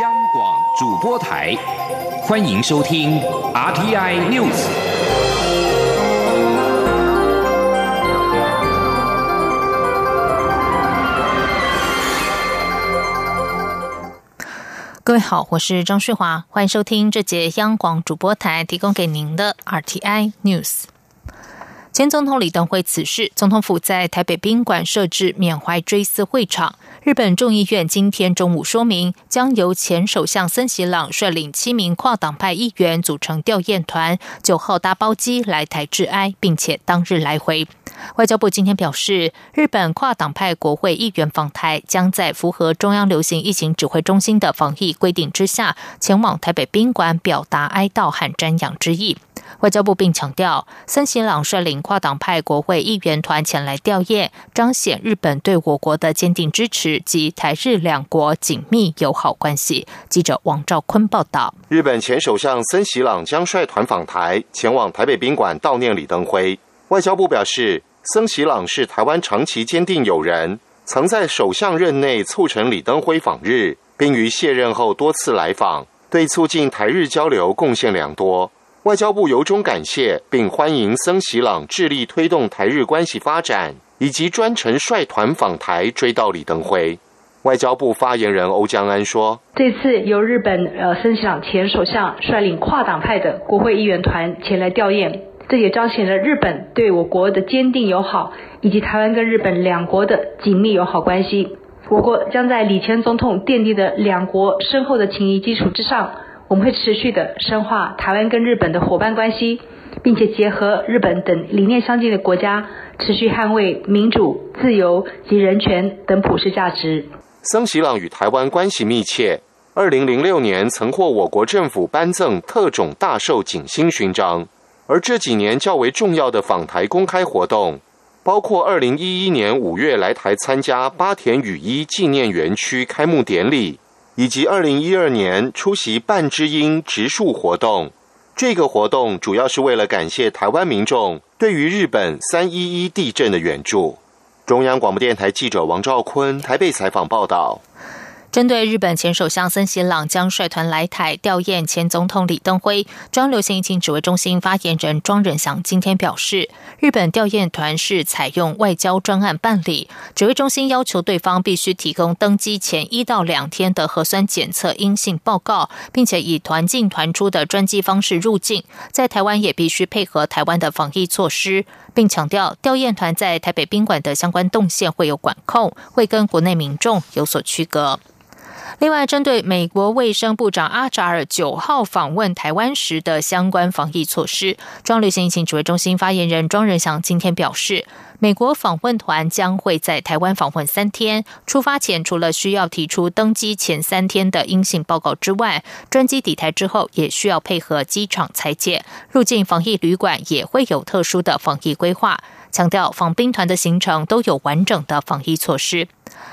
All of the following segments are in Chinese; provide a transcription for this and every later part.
央广主播台，欢迎收听 RTI News。各位好，我是张旭华，欢迎收听这节央广主播台提供给您的 RTI News。前总统李登辉辞世，总统府在台北宾馆设置缅怀追思会场。日本众议院今天中午说明，将由前首相森喜朗率领七名跨党派议员组成吊唁团，九号搭包机来台致哀，并且当日来回。外交部今天表示，日本跨党派国会议员访台，将在符合中央流行疫情指挥中心的防疫规定之下，前往台北宾馆表达哀悼和瞻仰之意。外交部并强调，森喜朗率领跨党派国会议员团前来吊唁，彰显日本对我国的坚定支持及台日两国紧密友好关系。记者王兆坤报道。日本前首相森喜朗将率团访台，前往台北宾馆悼念李登辉。外交部表示，森喜朗是台湾长期坚定友人，曾在首相任内促成李登辉访日，并于卸任后多次来访，对促进台日交流贡献良多。外交部由衷感谢，并欢迎森喜朗致力推动台日关系发展，以及专程率团访台追悼李登辉。外交部发言人欧江安说：“这次由日本呃森喜朗前首相率领跨党派的国会议员团前来吊唁，这也彰显了日本对我国的坚定友好，以及台湾跟日本两国的紧密友好关系。我国将在李前总统奠定的两国深厚的情谊基础之上。”我们会持续的深化台湾跟日本的伙伴关系，并且结合日本等理念相近的国家，持续捍卫民主、自由及人权等普世价值。森喜朗与台湾关系密切，二零零六年曾获我国政府颁赠特种大寿锦星勋章。而这几年较为重要的访台公开活动，包括二零一一年五月来台参加八田雨衣纪念园区开幕典礼。以及二零一二年出席半知音植树活动，这个活动主要是为了感谢台湾民众对于日本三一一地震的援助。中央广播电台记者王兆坤台北采访报道。针对日本前首相森喜朗将率团来台吊唁前总统李登辉，中央流行疫情指挥中心发言人庄仁祥今天表示，日本吊唁团是采用外交专案办理，指挥中心要求对方必须提供登机前一到两天的核酸检测阴性报告，并且以团进团出的专机方式入境，在台湾也必须配合台湾的防疫措施，并强调吊唁团在台北宾馆的相关动线会有管控，会跟国内民众有所区隔。另外，针对美国卫生部长阿扎尔九号访问台湾时的相关防疫措施，中流行疫情指挥中心发言人庄仁祥今天表示，美国访问团将会在台湾访问三天，出发前除了需要提出登机前三天的阴性报告之外，专机抵台之后也需要配合机场裁剪，入境防疫旅馆也会有特殊的防疫规划。强调访兵团的行程都有完整的防疫措施。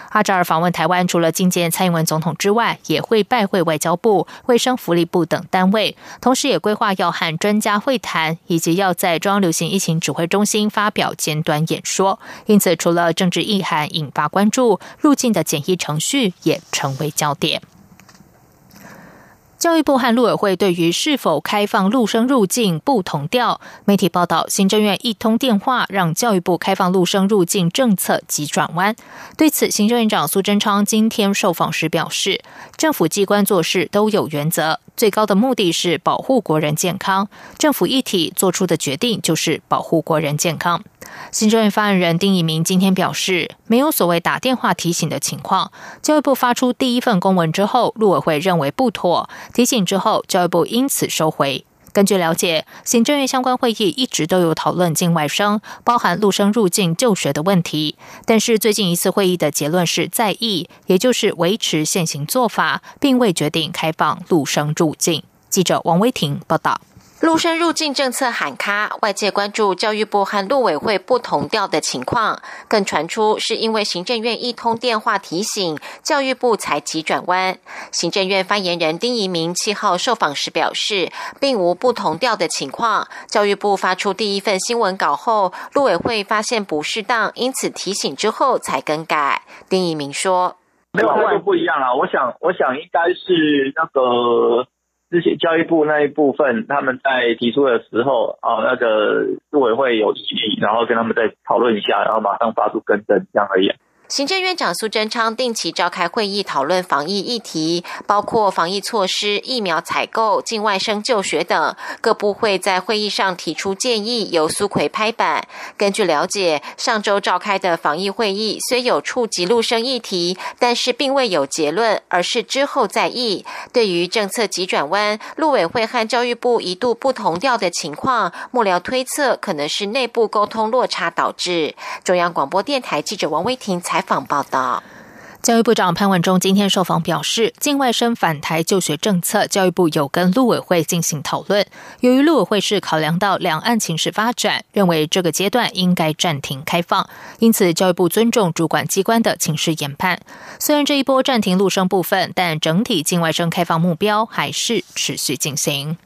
阿扎尔访问台湾，除了觐见蔡英文总统之外，也会拜会外交部、卫生福利部等单位，同时也规划要和专家会谈，以及要在中央流行疫情指挥中心发表简短演说。因此，除了政治意涵引发关注，入境的检疫程序也成为焦点。教育部和陆委会对于是否开放陆生入境不同调。媒体报道，行政院一通电话让教育部开放陆生入境政策急转弯。对此，行政院长苏贞昌今天受访时表示，政府机关做事都有原则，最高的目的是保护国人健康。政府一体做出的决定就是保护国人健康。行政院发言人丁一明今天表示，没有所谓打电话提醒的情况。教育部发出第一份公文之后，陆委会认为不妥，提醒之后，教育部因此收回。根据了解，行政院相关会议一直都有讨论境外生，包含陆生入境就学的问题。但是最近一次会议的结论是在意，也就是维持现行做法，并未决定开放陆生入境。记者王威婷报道。陆生入境政策喊卡，外界关注教育部和陆委会不同调的情况，更传出是因为行政院一通电话提醒，教育部才急转弯。行政院发言人丁仪明七号受访时表示，并无不同调的情况。教育部发出第一份新闻稿后，陆委会发现不适当，因此提醒之后才更改。丁仪明说。没有，那就不一样了。我想，我想应该是那个之前教育部那一部分，他们在提出的时候，啊，那个陆委会有异议，然后跟他们再讨论一下，然后马上发出更正，这样而已。行政院长苏贞昌定期召开会议，讨论防疫议题，包括防疫措施、疫苗采购、境外生就学等。各部会在会议上提出建议，由苏奎拍板。根据了解，上周召开的防疫会议虽有触及陆生议题，但是并未有结论，而是之后再议。对于政策急转弯，陆委会和教育部一度不同调的情况，幕僚推测可能是内部沟通落差导致。中央广播电台记者王威婷采。采访报道，教育部长潘文忠今天受访表示，境外生返台就学政策，教育部有跟陆委会进行讨论。由于陆委会是考量到两岸情势发展，认为这个阶段应该暂停开放，因此教育部尊重主管机关的情势研判。虽然这一波暂停陆生部分，但整体境外生开放目标还是持续进行。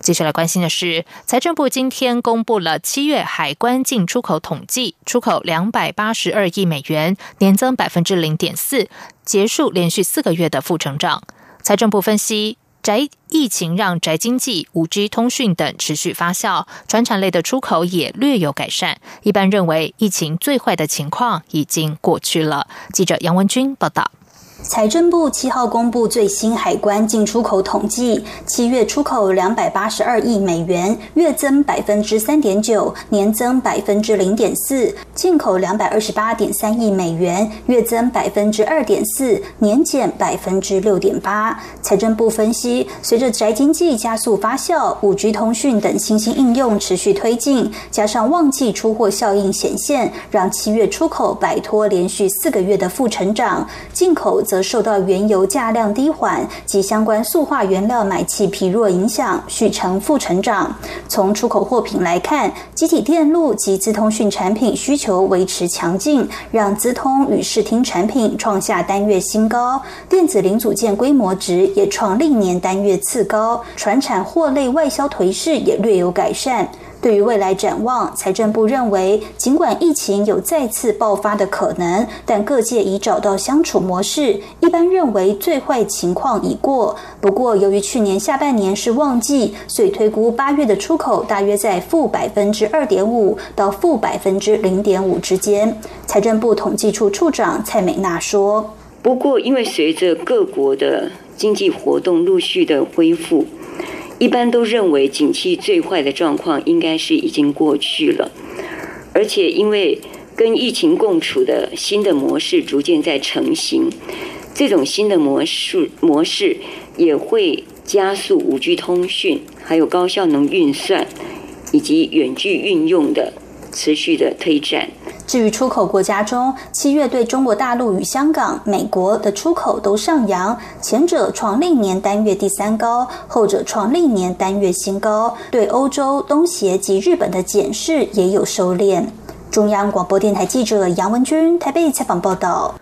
接下来关心的是，财政部今天公布了七月海关进出口统计，出口两百八十二亿美元，年增百分之零点四，结束连续四个月的负成长。财政部分析，宅疫情让宅经济、五 G 通讯等持续发酵，传产类的出口也略有改善。一般认为，疫情最坏的情况已经过去了。记者杨文军报道。财政部七号公布最新海关进出口统计，七月出口两百八十二亿美元，月增百分之三点九，年增百分之零点四；进口两百二十八点三亿美元，月增百分之二点四，年减百分之六点八。财政部分析，随着宅经济加速发酵，五 G 通讯等新兴应用持续推进，加上旺季出货效应显现，让七月出口摆脱连续四个月的负成长，进口。则受到原油价量低缓及相关塑化原料买气疲弱影响，续成负成长。从出口货品来看，集体电路及资通讯产品需求维持强劲，让资通与视听产品创下单月新高。电子零组件规模值也创历年单月次高，船产货类外销颓势也略有改善。对于未来展望，财政部认为，尽管疫情有再次爆发的可能，但各界已找到相处模式，一般认为最坏情况已过。不过，由于去年下半年是旺季，所以推估八月的出口大约在负百分之二点五到负百分之零点五之间。财政部统计处处长蔡美娜说：“不过，因为随着各国的经济活动陆续的恢复。”一般都认为，景气最坏的状况应该是已经过去了，而且因为跟疫情共处的新的模式逐渐在成型，这种新的模式模式也会加速五 G 通讯、还有高效能运算以及远距运用的持续的推展。至于出口国家中，七月对中国大陆与香港、美国的出口都上扬，前者创历年单月第三高，后者创历年单月新高。对欧洲、东协及日本的检视也有收敛。中央广播电台记者杨文君台北采访报道。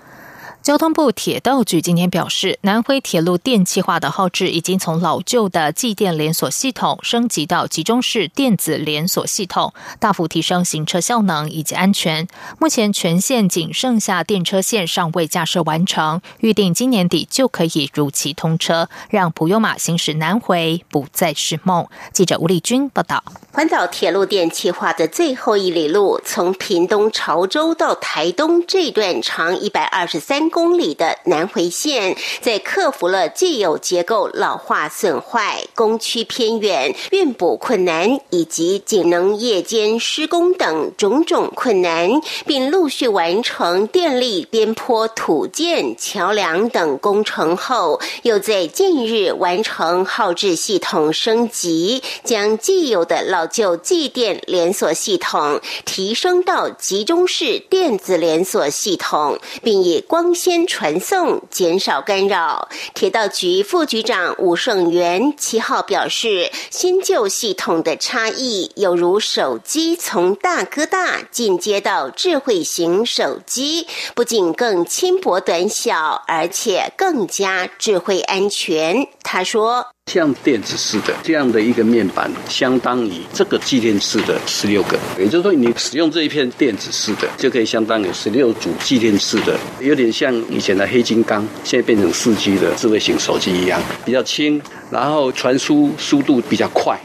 交通部铁道局今天表示，南回铁路电气化的号志已经从老旧的计电连锁系统升级到集中式电子连锁系统，大幅提升行车效能以及安全。目前全线仅剩下电车线尚未架设完成，预定今年底就可以如期通车，让普悠马行驶南回不再是梦。记者吴丽君报道。环岛铁路电气化的最后一里路，从屏东潮州到台东这段长一百二十三公。公里的南回线，在克服了既有结构老化损坏、工区偏远、运补困难以及仅能夜间施工等种种困难，并陆续完成电力边坡土建、桥梁等工程后，又在近日完成耗制系统升级，将既有的老旧继电连锁系统提升到集中式电子连锁系统，并以光纤。先传送，减少干扰。铁道局副局长吴胜元七号表示，新旧系统的差异，有如手机从大哥大进阶到智慧型手机，不仅更轻薄短小，而且更加智慧安全。他说。像电子式的这样的一个面板，相当于这个继电器的十六个，也就是说，你使用这一片电子式的，就可以相当于十六组继电式的，有点像以前的黑金刚，现在变成四 G 的智慧型手机一样，比较轻，然后传输速度比较快。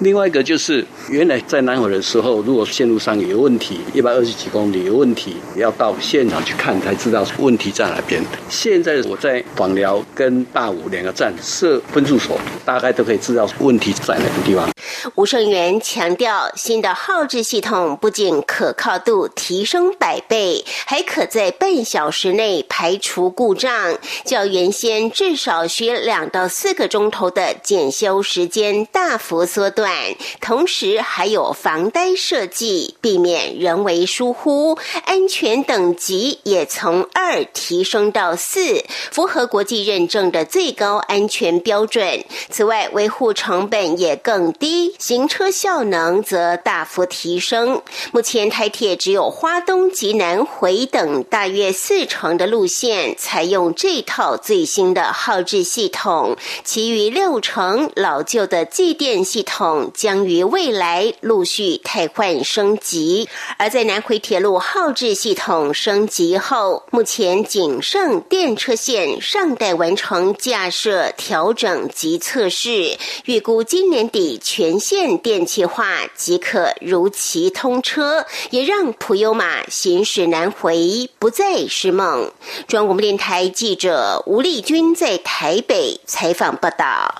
另外一个就是，原来在南回的时候，如果线路上有问题，一百二十几公里有问题，要到现场去看才知道问题在哪边。现在我在广辽跟大武两个站设分驻所，大概都可以知道问题在哪个地方。吴胜元强调，新的号制系统不仅可靠度提升百倍，还可在半小时内排除故障，较原先至少需两到四个钟头的检修时间大幅缩短。同时还有防呆设计，避免人为疏忽，安全等级也从二提升到四，符合国际认证的最高安全标准。此外，维护成本也更低，行车效能则大幅提升。目前台铁只有花东及南回等大约四成的路线采用这套最新的号志系统，其余六成老旧的继电系统。将于未来陆续汰换升级，而在南回铁路号志系统升级后，目前仅剩电车线尚待完成架设、调整及测试，预估今年底全线线电气化即可如期通车，也让普悠玛行驶难回不再是梦。中央广播电台记者吴丽君在台北采访报道。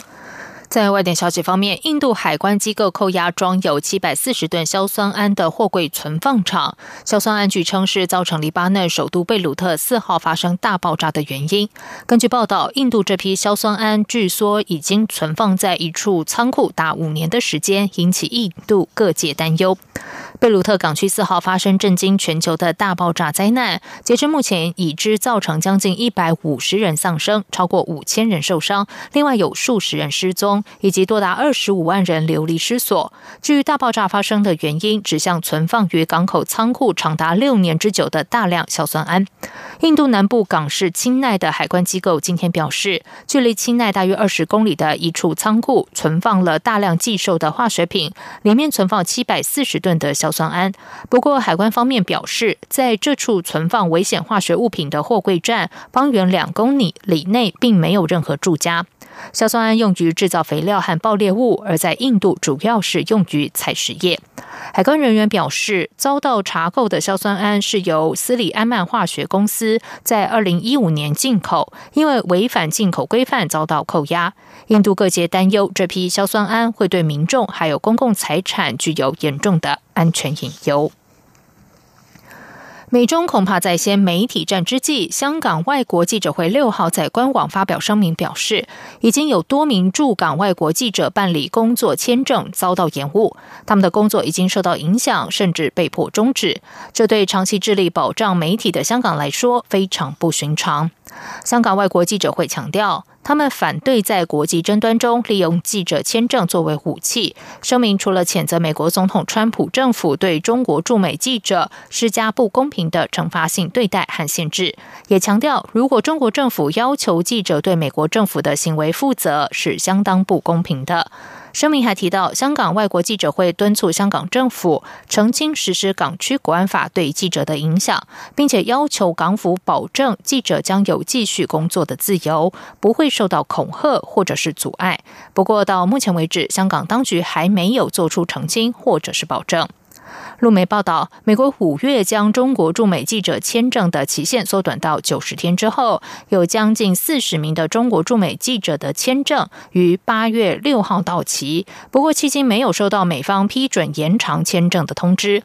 在外电消息方面，印度海关机构扣押装有七百四十吨硝酸铵的货柜存放场。硝酸铵据称是造成黎巴嫩首都贝鲁特四号发生大爆炸的原因。根据报道，印度这批硝酸铵据说已经存放在一处仓库达五年的时间，引起印度各界担忧。贝鲁特港区四号发生震惊全球的大爆炸灾难，截至目前已知造成将近一百五十人丧生，超过五千人受伤，另外有数十人失踪，以及多达二十五万人流离失所。至于大爆炸发生的原因，指向存放于港口仓库长达六年之久的大量硝酸铵。印度南部港市钦奈的海关机构今天表示，距离钦奈大约二十公里的一处仓库存放了大量寄售的化学品，里面存放七百四十吨的硝。硝酸铵。不过，海关方面表示，在这处存放危险化学物品的货柜站方圆两公里里内，并没有任何住家。硝酸铵用于制造肥料和爆裂物，而在印度主要是用于采石业。海关人员表示，遭到查扣的硝酸铵是由斯里安曼化学公司在二零一五年进口，因为违反进口规范遭到扣押。印度各界担忧，这批硝酸铵会对民众还有公共财产具有严重的安全隐忧。美中恐怕在先媒体战之际，香港外国记者会六号在官网发表声明，表示已经有多名驻港外国记者办理工作签证遭到延误，他们的工作已经受到影响，甚至被迫终止。这对长期致力保障媒体的香港来说非常不寻常。香港外国记者会强调。他们反对在国际争端中利用记者签证作为武器。声明除了谴责美国总统川普政府对中国驻美记者施加不公平的惩罚性对待和限制，也强调如果中国政府要求记者对美国政府的行为负责，是相当不公平的。声明还提到，香港外国记者会敦促香港政府澄清实施港区国安法对记者的影响，并且要求港府保证记者将有继续工作的自由，不会受到恐吓或者是阻碍。不过，到目前为止，香港当局还没有做出澄清或者是保证。路媒报道，美国五月将中国驻美记者签证的期限缩短到九十天之后，有将近四十名的中国驻美记者的签证于八月六号到期。不过，迄今没有收到美方批准延长签证的通知。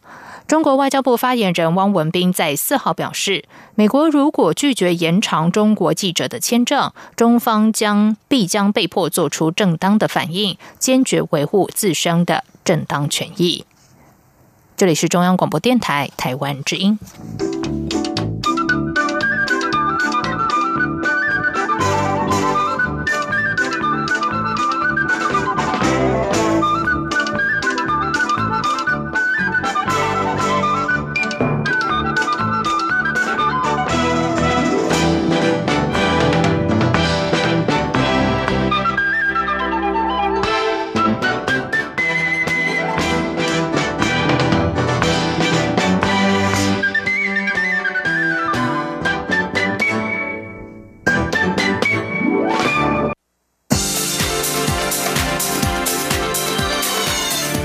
中国外交部发言人汪文斌在四号表示，美国如果拒绝延长中国记者的签证，中方将必将被迫做出正当的反应，坚决维护自身的正当权益。这里是中央广播电台台湾之音。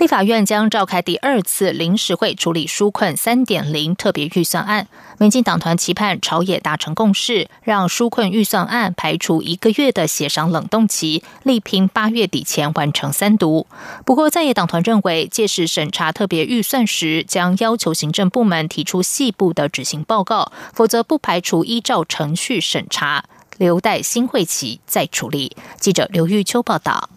立法院将召开第二次临时会处理纾困三点零特别预算案。民进党团期盼朝野达成共识，让纾困预算案排除一个月的协商冷冻期，力拼八月底前完成三读。不过，在野党团认为，届时审查特别预算时，将要求行政部门提出细部的执行报告，否则不排除依照程序审查，留待新会期再处理。记者刘玉秋报道。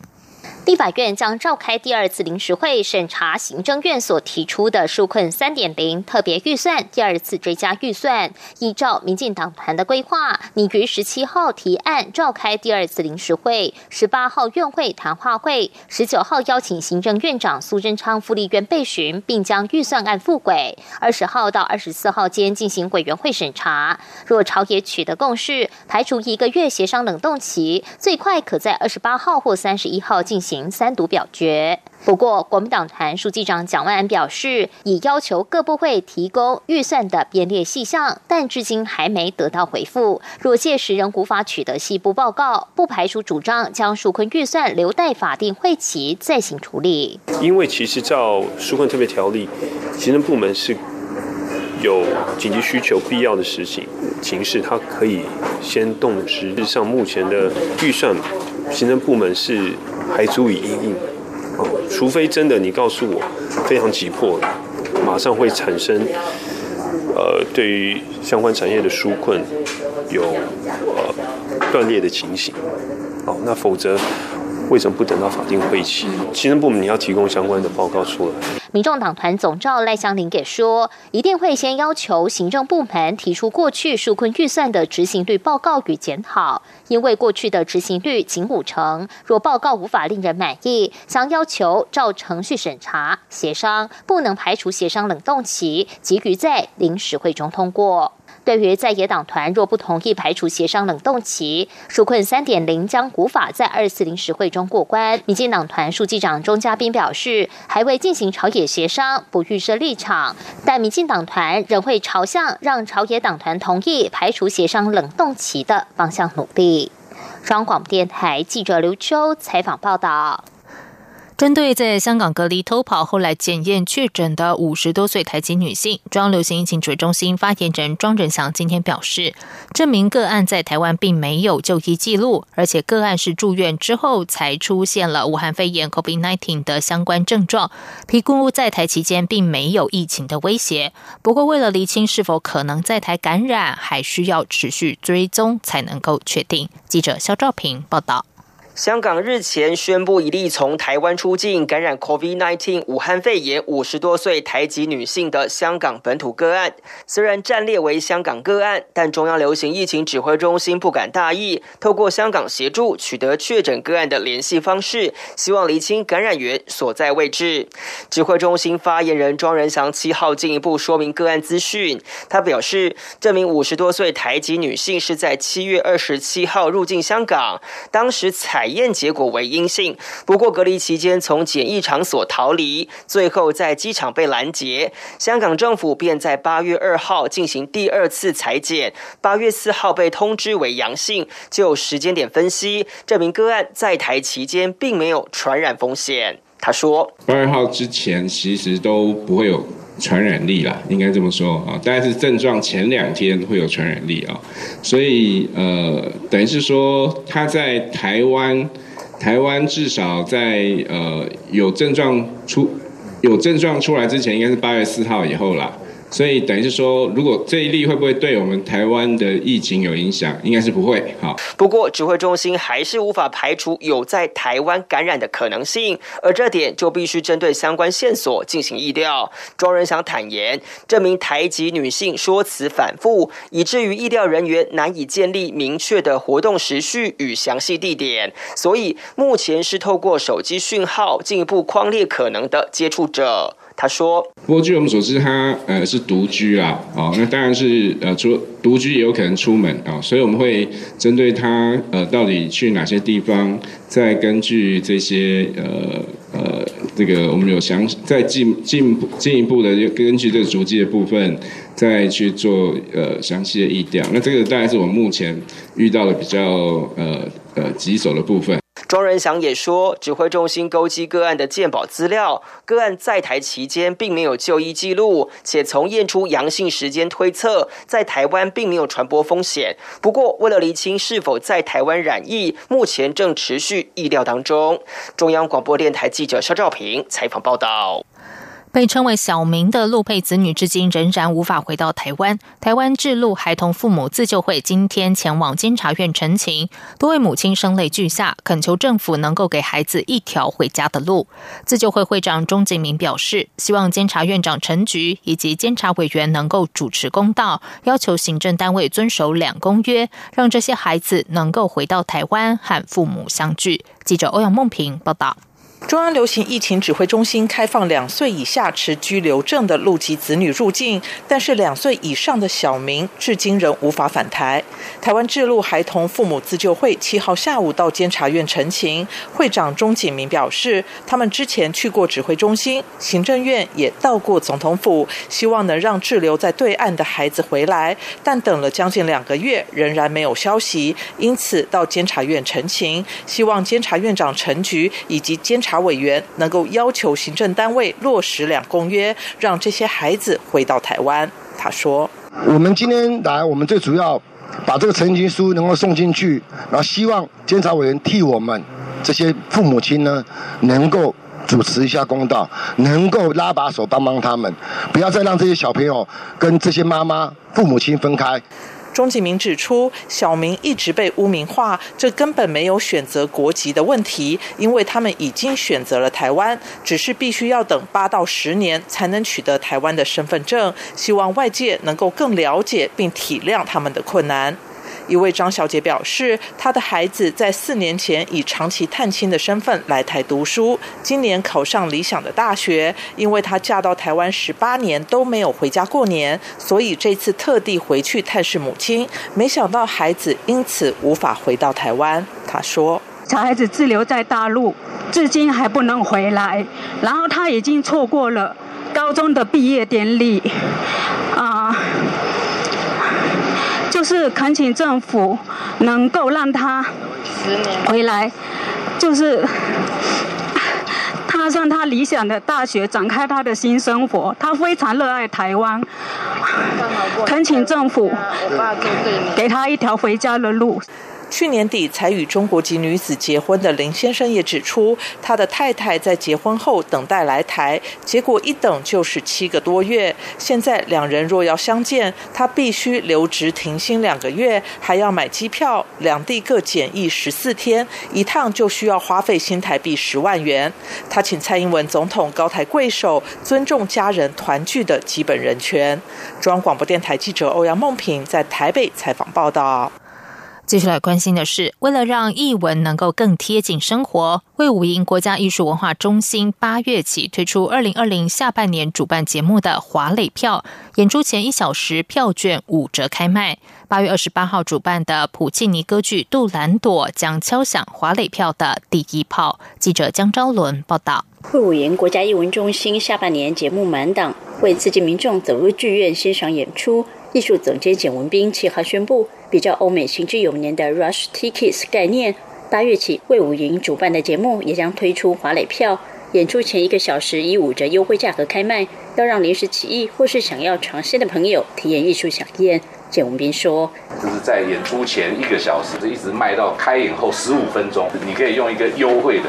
立法院将召开第二次临时会，审查行政院所提出的纾困三点零特别预算第二次追加预算。依照民进党团的规划，拟于十七号提案召开第二次临时会，十八号院会谈话会，十九号邀请行政院长苏贞昌副立院备询，并将预算案复轨。二十号到二十四号间进行委员会审查。若朝野取得共识，排除一个月协商冷冻期，最快可在二十八号或三十一号进行。行三读表决。不过，国民党团书记长蒋万安表示，已要求各部会提供预算的编列细项，但至今还没得到回复。若届时仍无法取得细部报告，不排除主张将纾困预算留待法定会期再行处理。因为其实照纾困特别条例，行政部门是有紧急需求必要的事情形式，它可以先动实质上目前的预算，行政部门是。还足以应应哦，除非真的你告诉我非常急迫，马上会产生呃对于相关产业的纾困有呃断裂的情形，哦，那否则。为什么不等到法定会期？行政部门你要提供相关的报告出来。民众党团总召赖香林给说，一定会先要求行政部门提出过去纾困预算的执行率报告与检讨，因为过去的执行率仅五成，若报告无法令人满意，将要求照程序审查协商，不能排除协商冷冻期，急于在临时会中通过。对于在野党团若不同意排除协商冷冻期，纾困三点零将无法在二四临时会中过关。民进党团书记长钟嘉宾表示，还未进行朝野协商，不预设立场，但民进党团仍会朝向让朝野党团同意排除协商冷冻期的方向努力。中广电台记者刘秋采访报道。针对在香港隔离偷跑后来检验确诊的五十多岁台籍女性，中央流行疫情指挥中心发言人庄仁祥今天表示，这名个案在台湾并没有就医记录，而且个案是住院之后才出现了武汉肺炎 （COVID-19） 的相关症状，评估在台期间并没有疫情的威胁。不过，为了厘清是否可能在台感染，还需要持续追踪才能够确定。记者肖兆平报道。香港日前宣布一例从台湾出境感染 COVID-19 武汉肺炎五十多岁台籍女性的香港本土个案。虽然暂列为香港个案，但中央流行疫情指挥中心不敢大意，透过香港协助取得确诊个案的联系方式，希望厘清感染源所在位置。指挥中心发言人庄仁祥七号进一步说明个案资讯。他表示，这名五十多岁台籍女性是在七月二十七号入境香港，当时采。采验结果为阴性，不过隔离期间从检疫场所逃离，最后在机场被拦截。香港政府便在八月二号进行第二次裁剪，八月四号被通知为阳性。就时间点分析，这名个案在台期间并没有传染风险。他说，八月号之前其实都不会有。传染力啦，应该这么说啊，大概是症状前两天会有传染力啊，所以呃，等于是说他在台湾，台湾至少在呃有症状出有症状出来之前，应该是八月四号以后啦。所以等于是说，如果这一例会不会对我们台湾的疫情有影响？应该是不会。好，不过指挥中心还是无法排除有在台湾感染的可能性，而这点就必须针对相关线索进行议调。庄仁祥坦言，这名台籍女性说辞反复，以至于议调人员难以建立明确的活动时序与详细地点，所以目前是透过手机讯号进一步框列可能的接触者。他说：“不过据我们所知，他呃是独居啦，哦，那当然是呃除独居也有可能出门啊，所以我们会针对他呃到底去哪些地方，再根据这些呃呃这个我们有详再进进进一步的根据这个足迹的部分，再去做呃详细的议调。那这个大概是我们目前遇到的比较呃呃棘手的部分。庄仁祥也说，指挥中心勾稽个案的鉴保资料，个案在台期间并没有就医记录，且从验出阳性时间推测，在台湾并没有传播风险。不过，为了厘清是否在台湾染疫，目前正持续意料当中。中央广播电台记者肖兆平采访报道。被称为小明的陆配子女，至今仍然无法回到台湾。台湾智陆孩童父母自救会今天前往监察院陈情，多位母亲声泪俱下，恳求政府能够给孩子一条回家的路。自救会会长钟景明表示，希望监察院长陈菊以及监察委员能够主持公道，要求行政单位遵守两公约，让这些孩子能够回到台湾和父母相聚。记者欧阳梦平报道。中央流行疫情指挥中心开放两岁以下持居留证的陆籍子女入境，但是两岁以上的小明至今仍无法返台。台湾智路孩童父母自救会七号下午到监察院陈情，会长钟景明表示，他们之前去过指挥中心、行政院，也到过总统府，希望能让滞留在对岸的孩子回来，但等了将近两个月，仍然没有消息，因此到监察院陈情，希望监察院长陈菊以及监察。委员能够要求行政单位落实两公约，让这些孩子回到台湾。他说：“我们今天来，我们最主要把这个陈情书能够送进去，然后希望监察委员替我们这些父母亲呢，能够主持一下公道，能够拉把手帮帮他们，不要再让这些小朋友跟这些妈妈、父母亲分开。”钟启明指出，小明一直被污名化，这根本没有选择国籍的问题，因为他们已经选择了台湾，只是必须要等八到十年才能取得台湾的身份证。希望外界能够更了解并体谅他们的困难。一位张小姐表示，她的孩子在四年前以长期探亲的身份来台读书，今年考上理想的大学。因为她嫁到台湾十八年都没有回家过年，所以这次特地回去探视母亲。没想到孩子因此无法回到台湾。她说：“小孩子滞留在大陆，至今还不能回来，然后他已经错过了高中的毕业典礼，”就是恳请政府能够让他回来，就是 踏上他理想的大学，展开他的新生活。他非常热爱台湾，恳请政府给他一条回家的路。去年底才与中国籍女子结婚的林先生也指出，他的太太在结婚后等待来台，结果一等就是七个多月。现在两人若要相见，他必须留职停薪两个月，还要买机票，两地各检疫十四天，一趟就需要花费新台币十万元。他请蔡英文总统高抬贵手，尊重家人团聚的基本人权。中央广播电台记者欧阳梦平在台北采访报道。接下来关心的是，为了让译文能够更贴近生活，魏武营国家艺术文化中心八月起推出二零二零下半年主办节目的华磊票，演出前一小时票券五折开卖。八月二十八号主办的普契尼歌剧《杜兰朵》将敲响华磊票的第一炮。记者江昭伦报道。魏武营国家艺文中心下半年节目满档，为刺激民众走入剧院欣赏演出。艺术总监简文斌七号宣布，比较欧美行之有年的 Rush Tickets 概念，八月起魏武营主办的节目也将推出华磊票，演出前一个小时以五折优惠价格开卖，要让临时起意或是想要尝鲜的朋友体验艺术飨宴。简文斌说：“就是在演出前一个小时，一直卖到开演后十五分钟，你可以用一个优惠的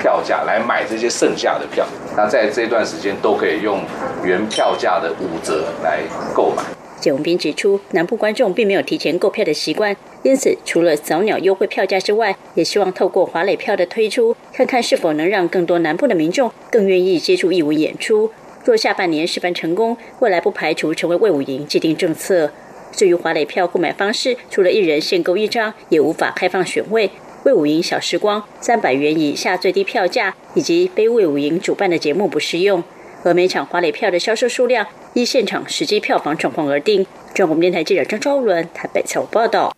票价来买这些剩下的票。那在这段时间都可以用原票价的五折来购买。”简文斌指出，南部观众并没有提前购票的习惯，因此除了早鸟优惠票价之外，也希望透过华磊票的推出，看看是否能让更多南部的民众更愿意接触义武演出。若下半年示范成功，未来不排除成为魏武营既定政策。至于华磊票购买方式，除了一人限购一张，也无法开放选位。魏武营小时光三百元以下最低票价，以及非魏武营主办的节目不适用。而每场华磊票的销售数量依现场实际票房状况而定。中国电台记者张昭伦台北采访报道。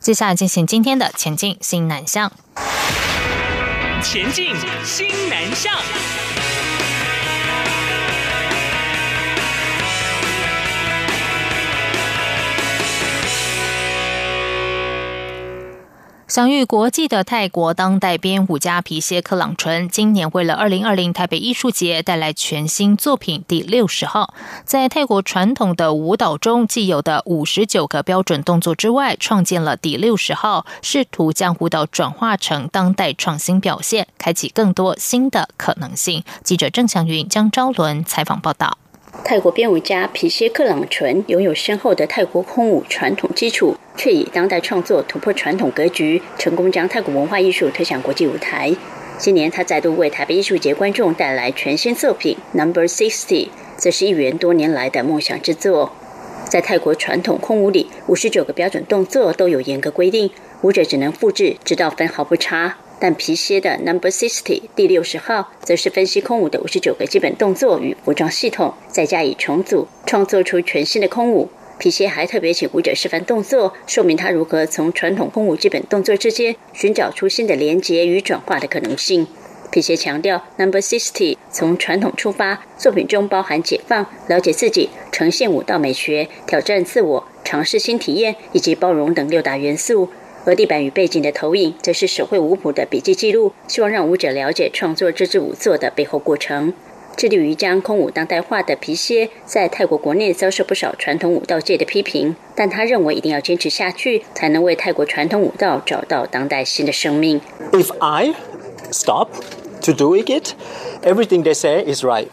接下来进行今天的前进新南向。前进，新南向。享誉国际的泰国当代编舞家皮谢克朗纯，今年为了二零二零台北艺术节带来全新作品第六十号。在泰国传统的舞蹈中既有的五十九个标准动作之外，创建了第六十号，试图将舞蹈转化成当代创新表现，开启更多新的可能性。记者郑祥云、江昭伦采访报道。泰国编舞家皮谢克朗纯拥有深厚的泰国空舞传统基础，却以当代创作突破传统格局，成功将泰国文化艺术推向国际舞台。今年，他再度为台北艺术节观众带来全新作品《Number Sixty》，这是艺员多年来的梦想之作。在泰国传统空舞里，五十九个标准动作都有严格规定，舞者只能复制，直到分毫不差。但皮鞋的 Number Sixty 第六十号，则是分析空舞的五十九个基本动作与服装系统，再加以重组，创作出全新的空舞。皮鞋还特别请舞者示范动作，说明他如何从传统空舞基本动作之间寻找出新的连接与转化的可能性。皮鞋强调，Number Sixty 从传统出发，作品中包含解放、了解自己、呈现舞蹈美学、挑战自我、尝试新体验以及包容等六大元素。和地板与背景的投影，则是手绘舞谱的笔记记录，希望让舞者了解创作这支舞作的背后过程。致力于将空舞当代化的皮歇，在泰国国内遭受不少传统舞蹈界的批评，但他认为一定要坚持下去，才能为泰国传统舞蹈找到当代新的生命。If I stop to doing it, everything they say is right.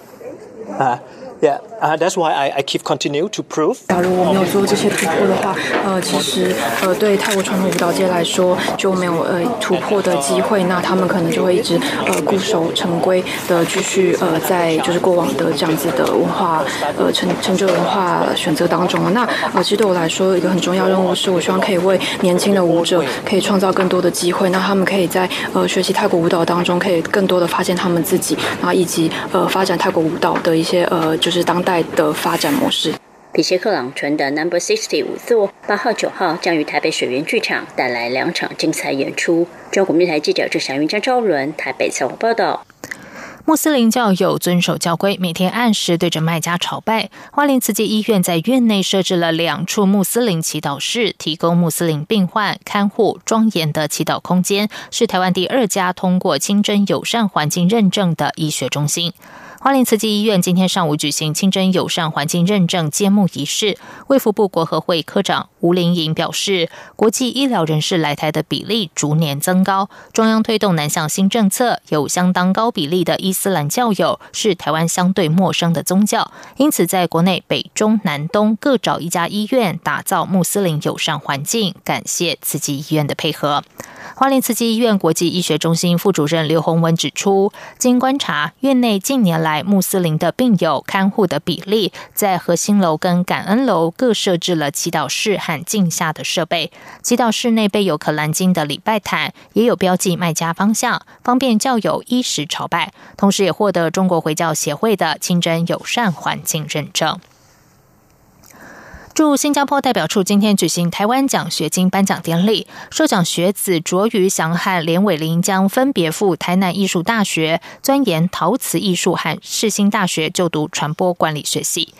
Yeah, 啊，that's why I I keep continue to prove. 假如我没有做这些突破的话，呃，其实呃，对泰国传统舞蹈界来说就没有呃突破的机会，那他们可能就会一直呃固守成规的继续呃在就是过往的这样子的文化呃成成就文化选择当中了。那呃，其实对我来说，一个很重要任务是我希望可以为年轻的舞者可以创造更多的机会，那他们可以在呃学习泰国舞蹈当中，可以更多的发现他们自己，然后以及呃发展泰国舞蹈的一些呃。就是当代的发展模式。皮谢克朗纯的 Number Sixty 五座八号、九号将于台北水源剧场带来两场精彩演出。中国电台记者郑祥云、张昭伦台北采访报道。穆斯林教友遵守教规，每天按时对着麦加朝拜。花莲慈济医院在院内设置了两处穆斯林祈祷室，提供穆斯林病患看护庄严的祈祷空间，是台湾第二家通过清真友善环境认证的医学中心。花莲慈济医院今天上午举行清真友善环境认证揭幕仪式，卫福部国合会科长吴林颖表示，国际医疗人士来台的比例逐年增高，中央推动南向新政策，有相当高比例的伊斯兰教友是台湾相对陌生的宗教，因此在国内北中南东各找一家医院，打造穆斯林友善环境。感谢慈济医院的配合。花莲慈济医院国际医学中心副主任刘洪文指出，经观察，院内近年来穆斯林的病友看护的比例，在核心楼跟感恩楼各设置了祈祷室和镜下的设备。祈祷室内备有可兰经的礼拜毯，也有标记卖家方向，方便教友衣食朝拜。同时，也获得中国回教协会的清真友善环境认证。驻新加坡代表处今天举行台湾奖学金颁奖典礼，受奖学子卓于祥和连伟林将分别赴台南艺术大学钻研陶瓷艺术和世新大学就读传播管理学系。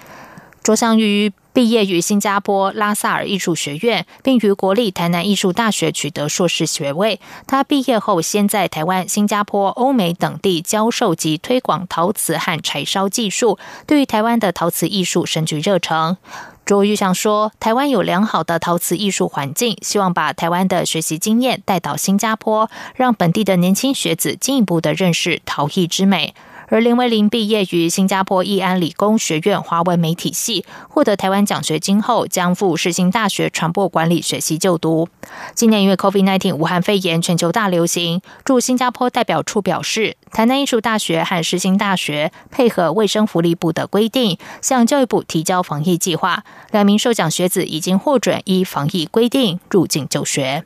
卓祥于毕业于新加坡拉萨尔艺术学院，并于国立台南艺术大学取得硕士学位。他毕业后先在台湾、新加坡、欧美等地教授及推广陶瓷和柴烧技术，对于台湾的陶瓷艺术深具热诚。卓玉想说，台湾有良好的陶瓷艺术环境，希望把台湾的学习经验带到新加坡，让本地的年轻学子进一步的认识陶艺之美。而林威林毕业于新加坡义安理工学院华文媒体系，获得台湾奖学金后，将赴世新大学传播管理学系就读。今年因为 COVID-19 武汉肺炎全球大流行，驻新加坡代表处表示，台南艺术大学和世新大学配合卫生福利部的规定，向教育部提交防疫计划。两名受奖学子已经获准依防疫规定入境就学。